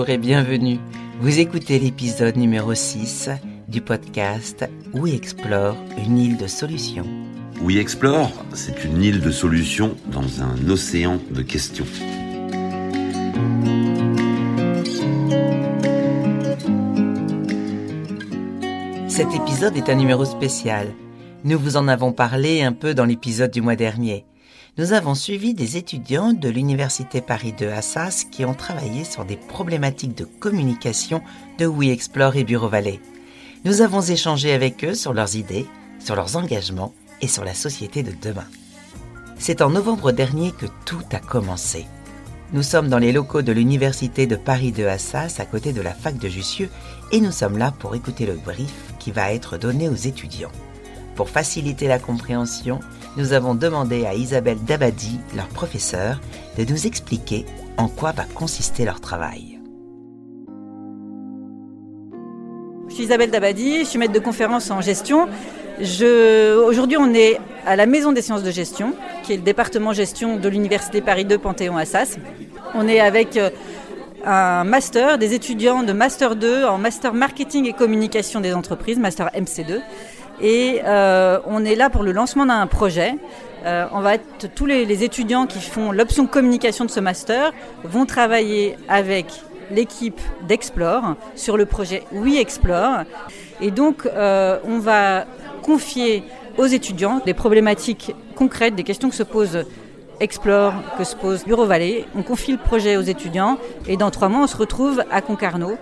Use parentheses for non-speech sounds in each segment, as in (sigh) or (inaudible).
Bonjour et bienvenue. Vous écoutez l'épisode numéro 6 du podcast We Explore une île de solutions. We Explore, c'est une île de solutions dans un océan de questions. Cet épisode est un numéro spécial. Nous vous en avons parlé un peu dans l'épisode du mois dernier nous avons suivi des étudiants de l'Université Paris 2 Assas qui ont travaillé sur des problématiques de communication de We Explore et Bureau Vallée. Nous avons échangé avec eux sur leurs idées, sur leurs engagements et sur la société de demain. C'est en novembre dernier que tout a commencé. Nous sommes dans les locaux de l'Université de Paris 2 Assas à côté de la fac de Jussieu et nous sommes là pour écouter le brief qui va être donné aux étudiants. Pour faciliter la compréhension, nous avons demandé à Isabelle Dabadi, leur professeur, de nous expliquer en quoi va consister leur travail. Je suis Isabelle Dabadi, je suis maître de conférence en gestion. Aujourd'hui, on est à la Maison des sciences de gestion, qui est le département gestion de l'Université Paris 2 Panthéon-Assas. On est avec euh, un master, des étudiants de Master 2 en Master Marketing et Communication des entreprises, Master MC2. Et euh, on est là pour le lancement d'un projet. Euh, on va tous les, étudiants qui font l'option communication de ce master vont travailler avec l'équipe d'Explore sur le projet We Explore. Et donc, euh, on va confier aux étudiants des problématiques concrètes, des questions que se pose Explore, que se pose Bureau Vallée. On confie le projet aux étudiants et dans trois mois, on se retrouve à Concarneau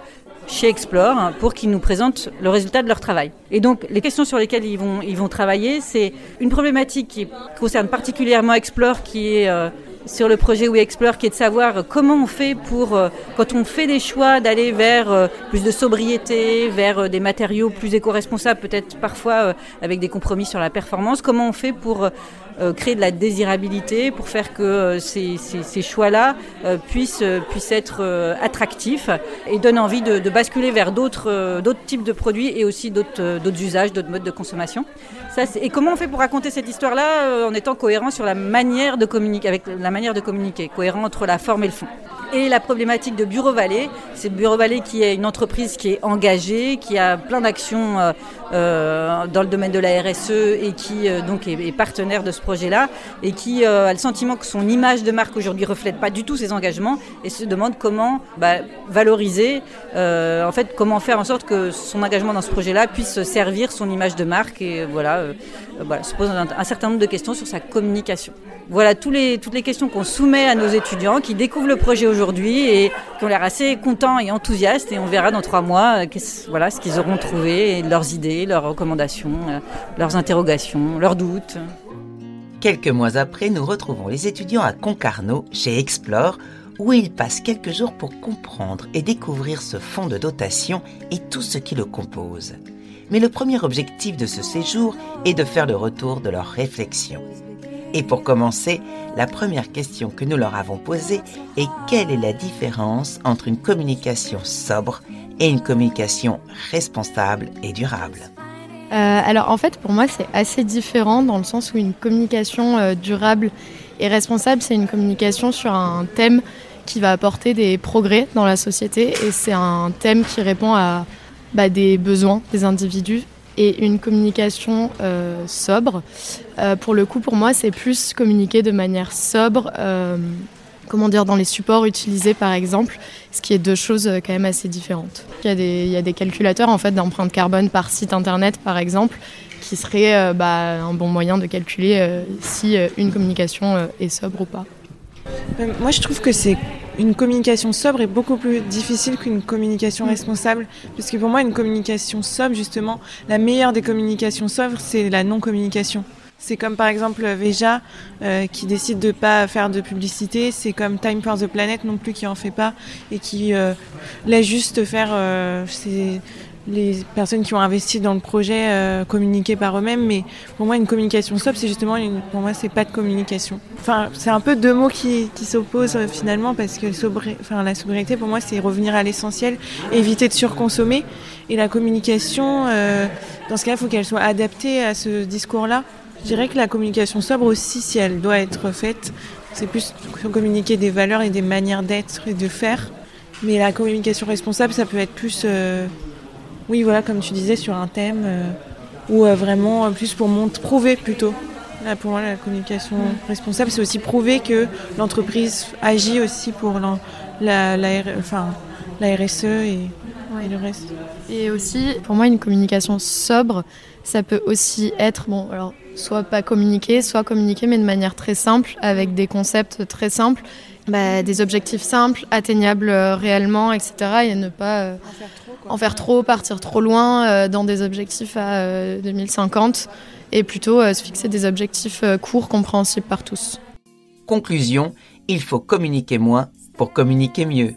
chez Explore pour qu'ils nous présentent le résultat de leur travail. Et donc les questions sur lesquelles ils vont, ils vont travailler, c'est une problématique qui concerne particulièrement Explore, qui est euh, sur le projet We Explore, qui est de savoir comment on fait pour, euh, quand on fait des choix d'aller vers euh, plus de sobriété, vers des matériaux plus éco-responsables, peut-être parfois avec des compromis sur la performance, comment on fait pour euh, créer de la désirabilité pour faire que euh, ces, choix-là euh, puissent, être attractifs et donnent envie de, basculer vers d'autres types de produits et aussi d'autres usages, d'autres modes de consommation. Et comment on fait pour raconter cette histoire-là en étant cohérent sur la manière de communiquer, avec la manière de communiquer, cohérent entre la forme et le fond? Et la problématique de Bureau Vallée, c'est Bureau Vallée qui est une entreprise qui est engagée, qui a plein d'actions euh, euh, dans le domaine de la RSE et qui euh, donc est, partenaire de ce projet-là et qui a le sentiment que son image de marque aujourd'hui reflète pas du tout ses engagements et se demande comment bah, valoriser, en fait, comment faire en sorte que son engagement dans ce projet-là puisse servir son image de marque et voilà, voilà se pose un certain nombre de questions sur sa communication. Voilà les, toutes les questions qu'on soumet à nos étudiants qui découvrent le projet aujourd'hui et qui ont l'air assez contents et enthousiastes. Et on verra dans trois mois euh, voilà, ce qu'ils auront trouvé, leurs idées, leurs recommandations, euh, leurs interrogations, leurs doutes. Quelques mois après, nous retrouvons les étudiants à Concarneau, chez Explore, où ils passent quelques jours pour comprendre et découvrir ce fonds de dotation et tout ce qui le compose. Mais le premier objectif de ce séjour est de faire le retour de leurs réflexions. Et pour commencer, la première question que nous leur avons posée est quelle est la différence entre une communication sobre et une communication responsable et durable? Euh, Alors en fait, pour moi, c'est assez différent dans le sens où une communication euh, durable et responsable, c'est une communication sur un thème qui va apporter des progrès dans la société et c'est un thème qui répond à bah, des besoins des individus et une communication euh, sobre. Euh, pour le coup, pour moi, c'est plus communiquer de manière sobre, euh, comment dire, dans les supports utilisés par exemple, ce qui est deux choses quand même assez différentes. Il y a des, il y a des calculateurs en fait carbone par site internet par exemple, qui serait bah, un bon moyen de calculer si une communication est sobre ou pas. Moi, je trouve que c'est une communication sobre est beaucoup plus difficile qu'une communication mm. responsable. Parce que pour moi, une communication sobre, justement, la meilleure des communications sobres, c'est la non-communication. C'est comme par exemple Veja euh, qui décide de pas faire de publicité. C'est comme Time for the Planet non plus qui en fait pas et qui euh, laisse juste faire euh, les personnes qui ont investi dans le projet euh, communiquer par eux-mêmes. Mais pour moi, une communication sobre, c'est justement, une, pour moi, c'est pas de communication. Enfin, c'est un peu deux mots qui, qui s'opposent euh, finalement parce que la sobriété, pour moi, c'est revenir à l'essentiel, éviter de surconsommer. Et la communication, euh, dans ce cas, il faut qu'elle soit adaptée à ce discours-là. Je dirais que la communication sobre aussi, si elle doit être faite, c'est plus communiquer des valeurs et des manières d'être et de faire Mais la communication responsable, ça peut être plus, oui, voilà, comme tu disais, sur un thème, ou vraiment plus pour montrer, prouver plutôt. Là, pour moi, la communication responsable, c'est aussi prouver que l'entreprise agit aussi pour la, la, la, enfin, la RSE et, et, le reste. Et aussi, pour moi, une communication sobre, ça peut aussi être, bon, alors, soit pas communiquer, soit communiquer, mais de manière très simple, avec des concepts très simples, bah, des objectifs simples, atteignables euh, réellement, etc. Et ne pas euh, en, faire trop, partir trop loin euh, dans des objectifs à 2050, et plutôt se fixer des objectifs courts, compréhensibles par tous. Conclusion, il faut communiquer moins pour communiquer mieux.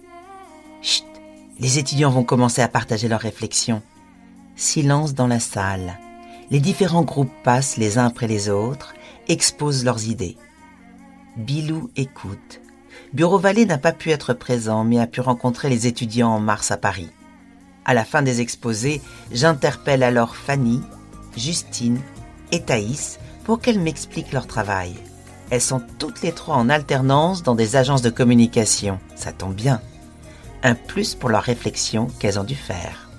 Chut, les étudiants vont commencer à partager leurs réflexions. Silence dans la salle. Les différents groupes passent les uns après les autres, exposent leurs idées. Bilou écoute. Bureau Vallée n'a pas pu être présent, mais a pu rencontrer les étudiants en mars à Paris. À la fin des exposés, j'interpelle alors Fanny, Justine et Thaïs pour qu'elles m'expliquent leur travail. Elles sont toutes les trois en alternance dans des agences de communication. Ça tombe bien. Un plus pour leur réflexion qu'elles ont dû faire.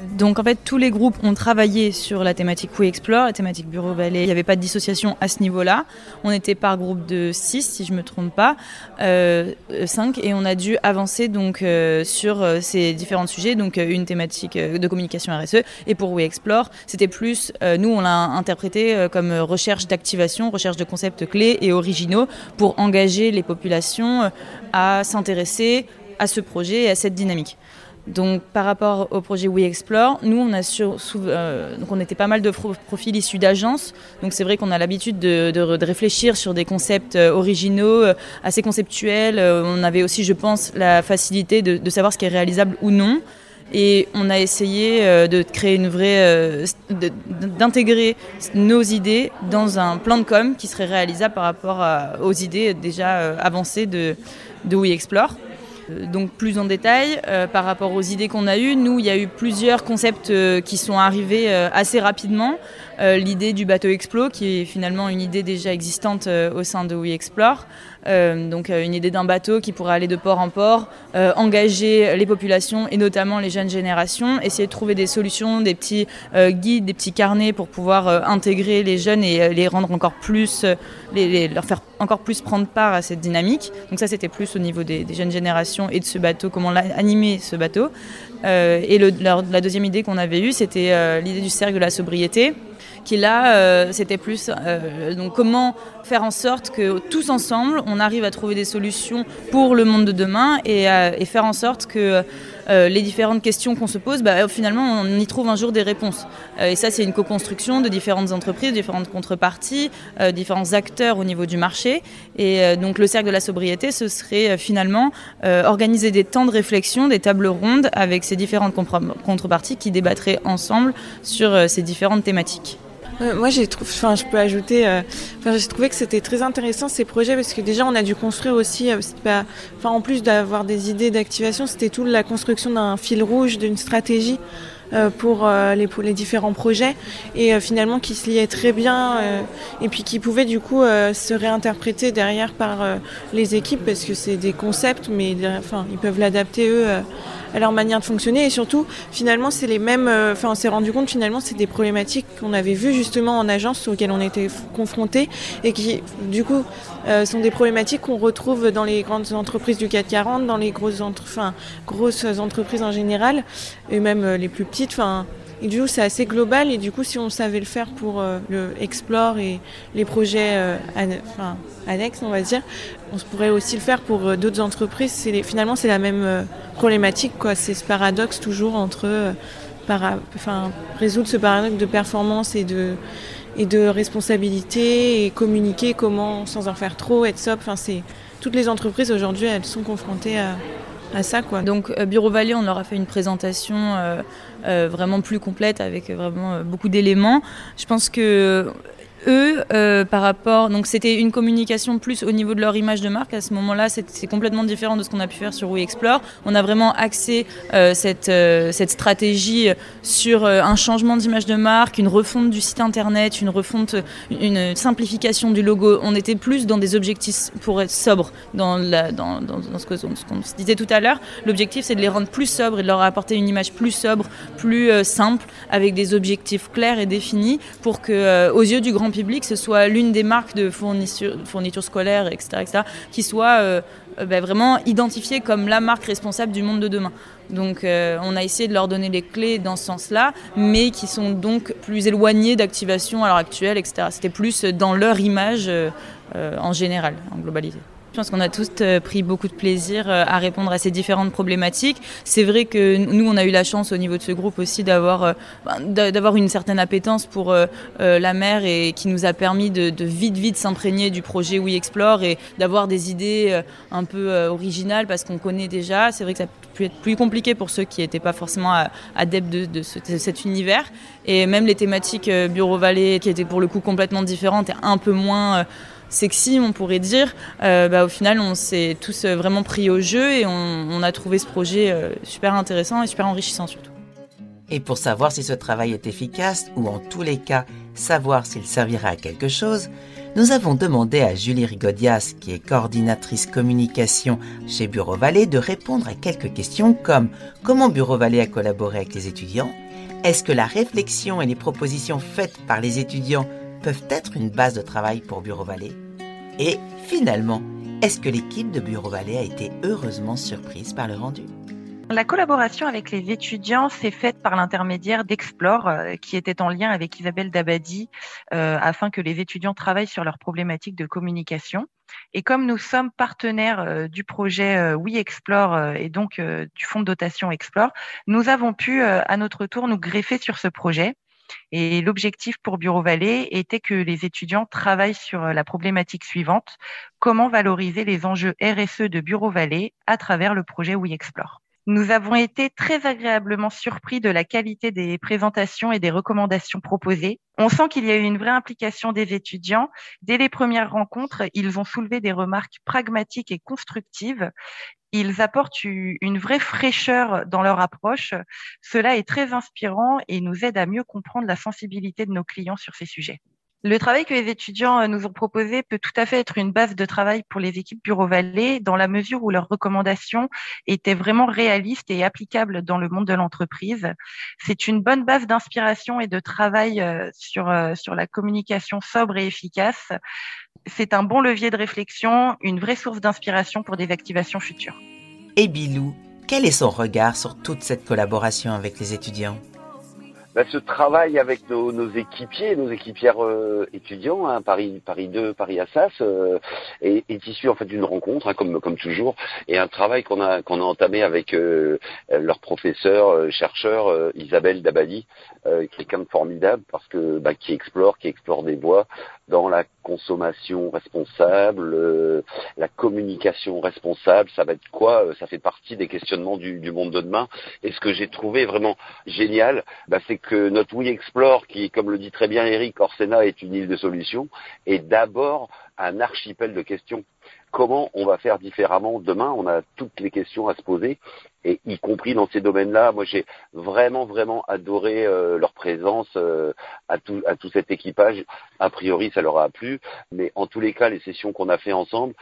Donc en fait, tous les groupes ont travaillé sur la thématique We Explore, la thématique Bureau Ballet. Il n'y avait pas de dissociation à ce niveau-là. On était par groupe de 6, si je ne me trompe pas, euh, 5, et on a dû avancer donc euh, sur euh, ces différents sujets. Donc euh, une thématique de communication RSE, et pour We Explore, c'était plus, nous on l'a interprété comme recherche d'activation, recherche de concepts clés et originaux pour engager les populations à s'intéresser à ce projet et à cette dynamique. Donc par rapport au projet We Explore, nous on euh, était pas mal de profils issus d'agences. Donc c'est vrai qu'on a l'habitude de, réfléchir sur des concepts euh, originaux, euh, assez conceptuels. On avait aussi, je pense, la facilité de, savoir ce qui est réalisable ou non. Et on a essayé de créer une vraie, d'intégrer nos idées dans un plan de com qui serait réalisable par rapport aux idées déjà avancées de, de We Explore. Euh, donc plus en détail euh, par rapport aux idées qu'on a eues, nous il y a eu plusieurs concepts euh, qui sont arrivés assez rapidement. L'idée du bateau Explo qui est finalement une idée déjà existante au sein de We Explore. Euh, donc euh, une idée d'un bateau qui pourrait aller de port en port, euh, engager les populations et notamment les jeunes générations, essayer de trouver des solutions, des petits guides, des petits carnets pour pouvoir intégrer les jeunes et les rendre encore plus, les, leur faire encore plus prendre part à cette dynamique. Donc ça c'était plus au niveau des, jeunes générations et de ce bateau, comment animer ce bateau. et la, deuxième idée qu'on avait eue, c'était l'idée du cercle de la sobriété qui là, euh, c'était plus euh, donc comment faire en sorte que tous ensemble, on arrive à trouver des solutions pour le monde de demain et, et faire en sorte que euh, les différentes questions qu'on se pose, bah, finalement, on y trouve un jour des réponses. et ça, c'est une co-construction de différentes entreprises, différentes contreparties, différents acteurs au niveau du marché. Et donc, le cercle de la sobriété, ce serait finalement organiser des temps de réflexion, des tables rondes avec ces différentes contreparties qui débattraient ensemble sur ces différentes thématiques moi, j'ai trouvé, enfin, je peux ajouter, euh, enfin, j'ai trouvé que c'était très intéressant ces projets parce que déjà, on a dû construire aussi, euh, pas, enfin, en plus d'avoir des idées d'activation, c'était tout la construction d'un fil rouge, d'une stratégie euh, pour, les, pour les différents projets et finalement qui se liait très bien et puis qui pouvait du coup se réinterpréter derrière par les équipes parce que c'est des concepts, mais enfin, ils peuvent l'adapter eux à leur manière de fonctionner. Et surtout finalement c'est les mêmes euh, enfin on s'est rendu compte finalement c'est des problématiques qu'on avait vues justement en agence auxquelles on était confrontés et qui du coup euh, sont des problématiques qu'on retrouve dans les grandes entreprises du CAC 40 dans les grosses enfin, grosses entreprises en général et même euh, les plus petites. Enfin et du coup, c'est assez global. Et du coup, si on savait le faire pour le Explore et les projets enfin, annexes, on va dire, on pourrait aussi le faire pour d'autres entreprises. finalement, c'est la même problématique. C'est ce paradoxe toujours entre euh, résoudre ce paradoxe de performance et de, et de responsabilité et communiquer comment, sans en faire trop, être sobre. Enfin, toutes les entreprises aujourd'hui, elles sont confrontées à, à ça. Quoi. Donc euh, Bureau Vallée, on leur a fait une présentation euh, vraiment plus complète avec vraiment beaucoup d'éléments. Je pense que eux, euh, par rapport, donc c'était une communication plus au niveau de leur image de marque. À ce moment-là, c'est complètement différent de ce qu'on a pu faire sur We Explore. On a vraiment axé euh, cette, euh, cette stratégie sur un changement d'image de marque, une refonte du site internet, une refonte, une simplification du logo. On était plus dans des objectifs pour être sobre dans, la, dans, dans, dans ce qu'on se disait tout à l'heure. L'objectif, c'est de les rendre plus sobres et de leur apporter une image plus sobre, plus simple, avec des objectifs clairs et définis pour que, aux yeux du grand public, ce soit l'une des marques de fourniture, fourniture scolaire, etc., etc., qui soit euh, euh, ben, vraiment identifiée comme la marque responsable du monde de demain. Donc euh, on a essayé de leur donner les clés dans ce sens-là, mais qui sont donc plus éloignées d'activation à l'heure actuelle, etc. C'était plus dans leur image en général, en globalité. Je pense qu'on a tous euh, pris beaucoup de plaisir euh, à répondre à ces différentes problématiques. C'est vrai que nous, on a eu la chance au niveau de ce groupe aussi d'avoir euh, ben, d'avoir une certaine appétence pour la mer et qui nous a permis de, vite vite s'imprégner du projet We Explore et d'avoir des idées un peu originales parce qu'on connaît déjà. C'est vrai que ça peut être plus compliqué pour ceux qui n'étaient pas forcément adeptes de, cet univers. Et même les thématiques Bureau Vallée, qui étaient pour le coup complètement différentes et un peu moins sexy, on pourrait dire, euh, bah, au final, on s'est tous euh, vraiment pris au jeu et on, a trouvé ce projet euh, super intéressant et super enrichissant surtout. Et pour savoir si ce travail est efficace, ou en tous les cas, savoir s'il servira à quelque chose, nous avons demandé à Julie Rigodias, qui est coordinatrice communication chez Bureau Vallée, de répondre à quelques questions comme comment Bureau Vallée a collaboré avec les étudiants, est-ce que la réflexion et les propositions faites par les étudiants peuvent être une base de travail pour Bureau Vallée. Et finalement, est-ce que l'équipe de Bureau Vallée a été heureusement surprise par le rendu? La collaboration avec les étudiants s'est faite par l'intermédiaire d'Explore, euh, qui était en lien avec Isabelle Dabadi, euh, afin que les étudiants travaillent sur leurs problématiques de communication. Et comme nous sommes partenaires euh, du projet We Explore et donc du fonds de dotation Explore, nous avons pu à notre tour nous greffer sur ce projet et l'objectif pour Bureau Vallée était que les étudiants travaillent sur euh, la problématique suivante, comment valoriser les enjeux RSE de Bureau Vallée à travers le projet We Explore? Nous avons été très agréablement surpris de la qualité des présentations et des recommandations proposées. On sent qu'il y a eu une vraie implication des étudiants. Dès les premières rencontres, ils ont soulevé des remarques pragmatiques et constructives ils apportent une vraie fraîcheur dans leur approche. Cela est très inspirant et nous aide à mieux comprendre la sensibilité de nos clients sur ces sujets. Le travail que les étudiants euh, nous ont proposé peut tout à fait être une base de travail pour les équipes Bureau Vallée dans la mesure où leurs recommandations étaient vraiment réalistes et applicables dans le monde de l'entreprise. C'est une bonne base d'inspiration et de travail euh, sur, euh, sur la communication sobre et efficace c'est un bon levier de réflexion, une vraie source d'inspiration pour des activations futures. Et Bilou, quel est son regard sur toute cette collaboration avec les étudiants? Bah, ce travail avec nos, équipiers, nos équipières euh, étudiants, hein, Paris, Paris 2, Paris Assas, euh, est, issu en fait d'une rencontre, hein, comme, comme toujours, et un travail qu'on a a entamé avec euh, leur professeur, chercheur Isabelle Dabadi, quelqu'un de formidable parce que bah, qui explore, qui explore des voies dans la consommation responsable, la communication responsable, ça va être quoi Ça fait partie des questionnements du, du monde de demain. Et ce que j'ai trouvé vraiment génial, bah, c'est que notre We Explore, qui, comme le dit très bien Eric Orsena, est une île de solutions, est d'abord un archipel de questions. Comment on va faire différemment demain On a toutes les questions à se poser, et y compris dans ces domaines-là. Moi, j'ai vraiment, vraiment adoré euh, leur présence euh, à, tout, cet équipage. A priori, ça leur a plu, mais en tous les cas, les sessions qu'on a fait ensemble,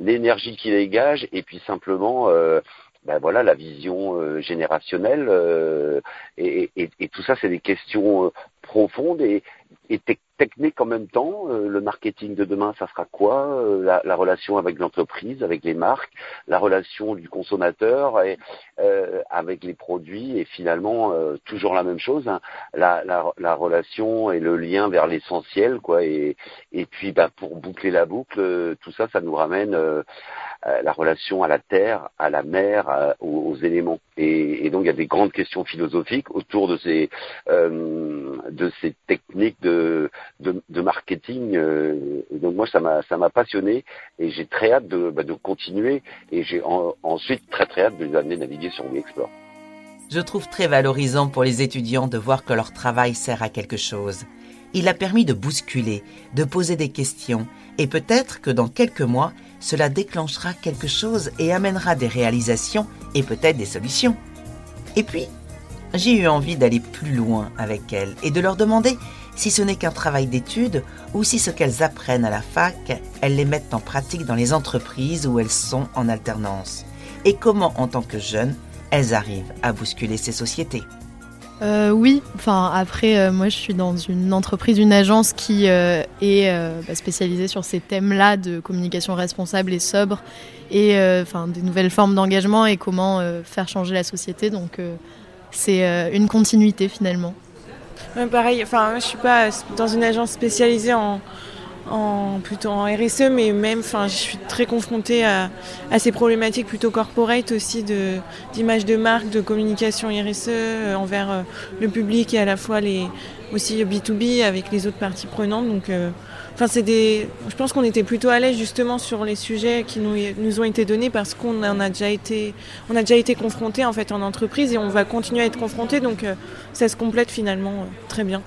l'énergie qu'ils dégagent, et puis simplement euh, ben voilà la vision générationnelle et, tout ça c'est des questions profondes et, et techniques en même temps. le marketing de demain, ça sera quoi la, la, relation avec l'entreprise, avec les marques, la relation du consommateur et, avec les produits et finalement toujours la même chose, hein, la, la, la, relation et le lien vers l'essentiel quoi. Et, et puis bah, pour boucler la boucle, tout ça, ça nous ramène euh, la relation à la terre, à la mer, aux, éléments. Et, donc il y a des grandes questions philosophiques autour de ces euh, de ces techniques de de, marketing. Euh, donc moi ça m'a ça m'a passionné et j'ai très hâte de, bah, de continuer et j'ai ensuite très très hâte de les amener naviguer sur WeExplore. Je trouve très valorisant pour les étudiants de voir que leur travail sert à quelque chose. il a permis de bousculer, de poser des questions, et peut-être que dans quelques mois, cela déclenchera quelque chose et amènera des réalisations et peut-être des solutions. Et puis, j'ai eu envie d'aller plus loin avec elles et de leur demander si ce n'est qu'un travail d'étude ou si ce qu'elles apprennent à la fac, elles les mettent en pratique dans les entreprises où elles sont en alternance. Et comment, en tant que jeunes, elles arrivent à bousculer ces sociétés? Euh, oui, enfin après, euh, moi je suis dans une entreprise, une agence qui euh, est bah, spécialisée sur ces thèmes-là de communication responsable et sobre et enfin des nouvelles formes d'engagement et comment faire changer la société. Donc c'est une continuité finalement. Pareil, enfin je suis pas dans une agence spécialisée en, en, plutôt en RSE, mais même, enfin, je suis très confrontée à, ces problématiques plutôt corporate aussi de d'image de marque, de communication RSE euh, envers euh, le public et à la fois les aussi B2B avec les autres parties prenantes. Donc, euh, enfin, c'est des, je pense qu'on était plutôt à l'aise justement sur les sujets qui nous, ont été donnés parce qu'on en a déjà été, on a déjà été confronté en fait en entreprise et on va continuer à être confronté. Donc, ça se complète finalement très bien.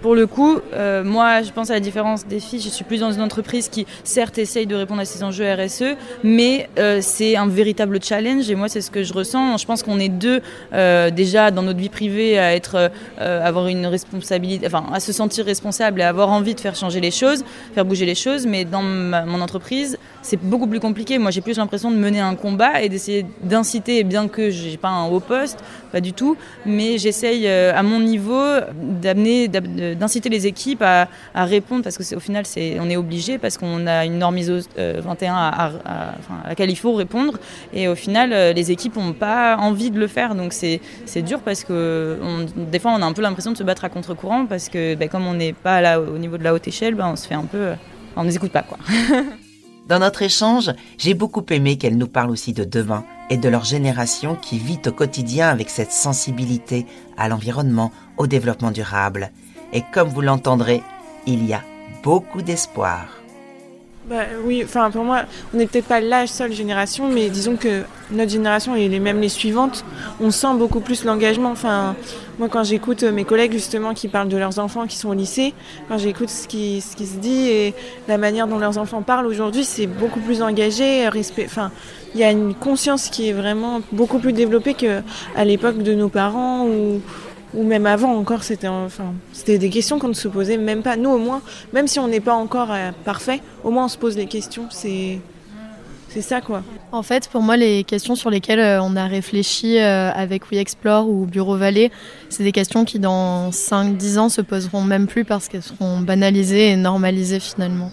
Pour le coup, euh, moi, je pense à la différence des filles. Je suis plus dans une entreprise qui, certes, essaye de répondre à ces enjeux RSE, mais euh, c'est un véritable challenge. Et moi, c'est ce que je ressens. Je pense qu'on est deux euh, déjà dans notre vie privée à être, avoir une responsabilité, enfin, à se sentir responsable et avoir envie de faire changer les choses, faire bouger les choses. Mais dans mon entreprise, c'est beaucoup plus compliqué. Moi, j'ai plus l'impression de mener un combat et d'essayer d'inciter, bien que j'ai pas un haut poste, pas du tout, mais j'essaye à mon niveau d'amener d'inciter les équipes à, répondre parce que au final c'est on est obligé parce qu'on a une norme ISO 21 à, laquelle il faut répondre et au final euh, les équipes n'ont pas envie de le faire donc c'est dur parce que des fois on a un peu l'impression de se battre à contre-courant parce que ben, comme on n'est pas là au niveau de la haute échelle ben, on se fait un peu on ne les écoute pas quoi. (laughs) Dans notre échange, j'ai beaucoup aimé qu'elle nous parle aussi de demain et de leur génération qui vit au quotidien avec cette sensibilité à l'environnement, au développement durable. Et comme vous l'entendrez, il y a beaucoup d'espoir. Bah, oui, enfin pour moi, on n'est peut-être pas la seule génération, mais disons que notre génération et les, même les suivantes, on sent beaucoup plus l'engagement. Enfin, moi quand j'écoute mes collègues justement qui parlent de leurs enfants qui sont au lycée, quand j'écoute ce qui, ce qui se dit et la manière dont leurs enfants parlent aujourd'hui, c'est beaucoup plus engagé, respect. Enfin, il y a une conscience qui est vraiment beaucoup plus développée qu'à l'époque de nos parents ou ou même avant encore, c'était enfin, des questions qu'on ne se posait même pas. Nous, au moins, même si on n'est pas encore euh, parfait, au moins on se pose les questions. C'est c'est ça quoi. En fait, pour moi, les questions sur lesquelles euh, on a réfléchi euh, avec We Explore ou Bureau Vallée, c'est des questions qui dans 5-10 ans se poseront même plus parce qu'elles seront banalisées et normalisées finalement.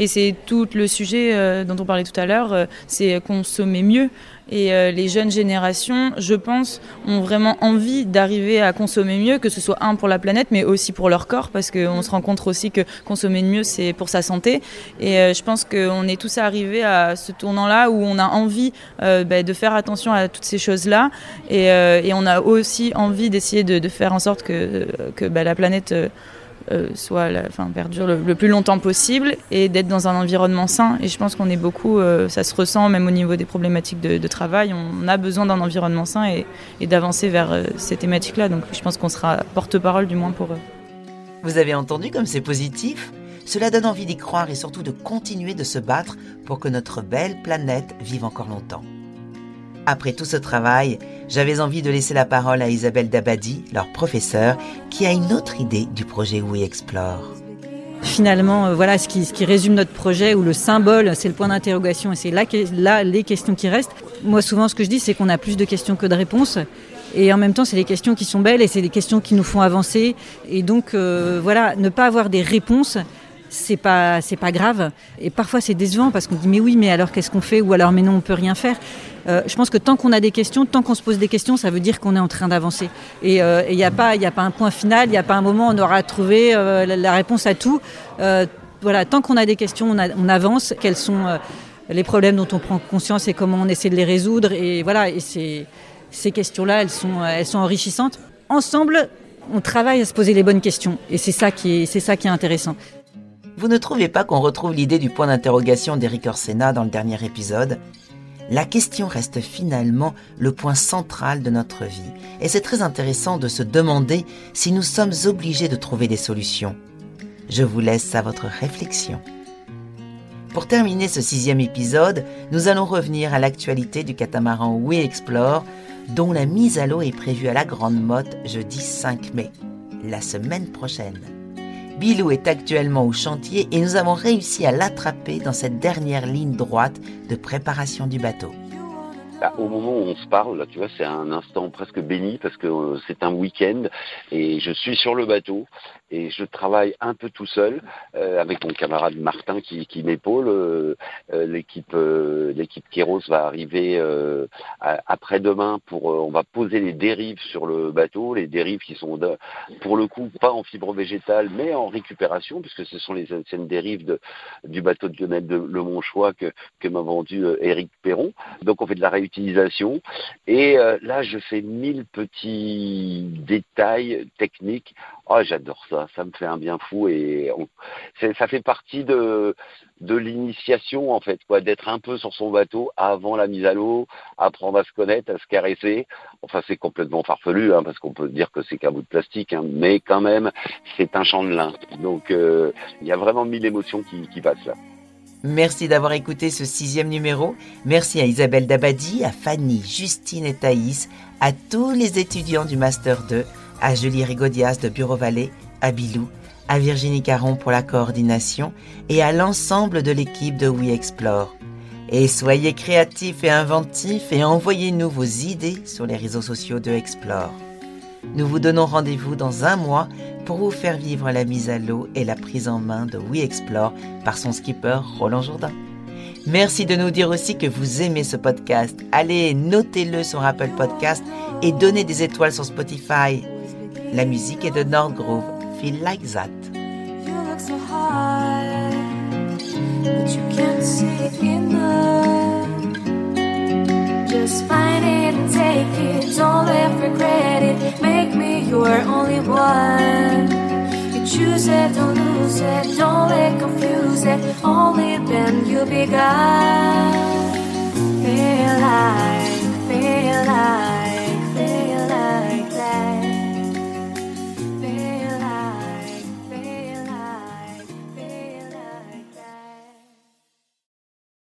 Et c'est tout le sujet euh, dont on parlait tout à l'heure, euh, c'est consommer mieux. Et euh, les jeunes générations, je pense, ont vraiment envie d'arriver à consommer mieux, que ce soit un pour la planète, mais aussi pour leur corps, parce qu'on se rend compte aussi que consommer mieux, c'est pour sa santé. Et je pense qu'on est tous arrivés à ce tournant-là où on a envie bah, de faire attention à toutes ces choses-là. Et, on a aussi envie d'essayer de, faire en sorte que, bah, la planète soit la, enfin, perdure le, plus longtemps possible et d'être dans un environnement sain. Et je pense qu'on est beaucoup, euh, ça se ressent même au niveau des problématiques de, travail, on a besoin d'un environnement sain et, et d'avancer vers euh, ces thématiques-là. Donc je pense qu'on sera porte-parole du moins pour eux. Vous avez entendu comme c'est positif? Cela donne envie d'y croire et surtout de continuer de se battre pour que notre belle planète vive encore longtemps. Après tout ce travail, j'avais envie de laisser la parole à Isabelle Dabadi, leur professeure, qui a une autre idée du projet We Explore. Finalement, euh, voilà ce qui, résume notre projet, où le symbole, c'est le point d'interrogation, et c'est là, les questions qui restent. Moi, souvent, ce que je dis, c'est qu'on a plus de questions que de réponses. Et en même temps, c'est des questions qui sont belles et c'est des questions qui nous font avancer. Et donc, euh, voilà, ne pas avoir des réponses, c'est pas pas grave et parfois c'est décevant parce qu'on dit mais oui mais alors qu'est-ce qu'on fait? Ou alors mais non on peut rien faire euh, je pense que tant qu'on a des questions tant qu'on se pose des questions ça veut dire qu'on est en train d'avancer. Et il euh, n'y a pas un point final il n'y a pas un moment où on aura trouvé euh, la, réponse à tout. Voilà tant qu'on a des questions on, avance. Quels sont les problèmes dont on prend conscience et comment on essaie de les résoudre. Et voilà ces ces questions là elles sont enrichissantes. Ensemble on travaille à se poser les bonnes questions. Et c'est ça qui est c'est ça qui est intéressant. Vous ne trouvez pas qu'on retrouve l'idée du point d'interrogation d'Eric Orsena dans le dernier épisode? La question reste finalement le point central de notre vie. Et c'est très intéressant de se demander si nous sommes obligés de trouver des solutions. Je vous laisse à votre réflexion. Pour terminer ce sixième épisode, nous allons revenir à l'actualité du catamaran We Explore, dont la mise à l'eau est prévue à la Grande Motte jeudi 5 mai, la semaine prochaine. Bilou est actuellement au chantier et nous avons réussi à l'attraper dans cette dernière ligne droite de préparation du bateau. Bah, au moment où on se parle, tu vois, c'est un instant presque béni parce que euh, c'est un week-end et je suis sur le bateau et je travaille un peu tout seul euh, avec mon camarade Martin qui, qui m'épaule. Euh, l'équipe l'équipe Kéros va arriver après-demain pour on va poser les dérives sur le bateau, les dérives qui sont pour le coup pas en fibre végétale mais en récupération puisque ce sont les anciennes dérives de, du bateau de Lionel de Le Monchois que, que m'a vendu Eric Perron. Donc on fait de la réutilisation utilisation. Et euh, là, je fais mille petits détails techniques. Oh, j'adore ça, ça me fait un bien fou et ça fait partie de, de l'initiation en fait, quoi, d'être un peu sur son bateau avant la mise à l'eau, apprendre à se connaître, à se caresser. Enfin, c'est complètement farfelu hein, parce qu'on peut dire que c'est qu'un bout de plastique, hein, mais quand même, c'est un champ de lin. Donc, euh, il y a vraiment mille émotions qui, qui passent là. Merci d'avoir écouté ce sixième numéro. Merci à Isabelle Dabadi, à Fanny, Justine et Thaïs, à tous les étudiants du Master 2, à Julie Rigodias de Bureau Vallée, à Bilou, à Virginie Caron pour la coordination et à l'ensemble de l'équipe de We Explore. Et soyez créatifs et inventifs et envoyez-nous vos idées sur les réseaux sociaux de Explore. Nous vous donnons rendez-vous dans un mois pour vous faire vivre la mise à l'eau et la prise en main de We Explore par son skipper Roland Jourdain. Merci de nous dire aussi que vous aimez ce podcast. Allez, notez-le sur Apple Podcast et donnez des étoiles sur Spotify. La musique est de Nordgrove, Feel Like That. You look so high, but you can't say enough. Just find it and take it, don't let regret it. Make me your only one. You choose it, don't lose it, don't let confuse it. Only then you begun. Feel like, feel like.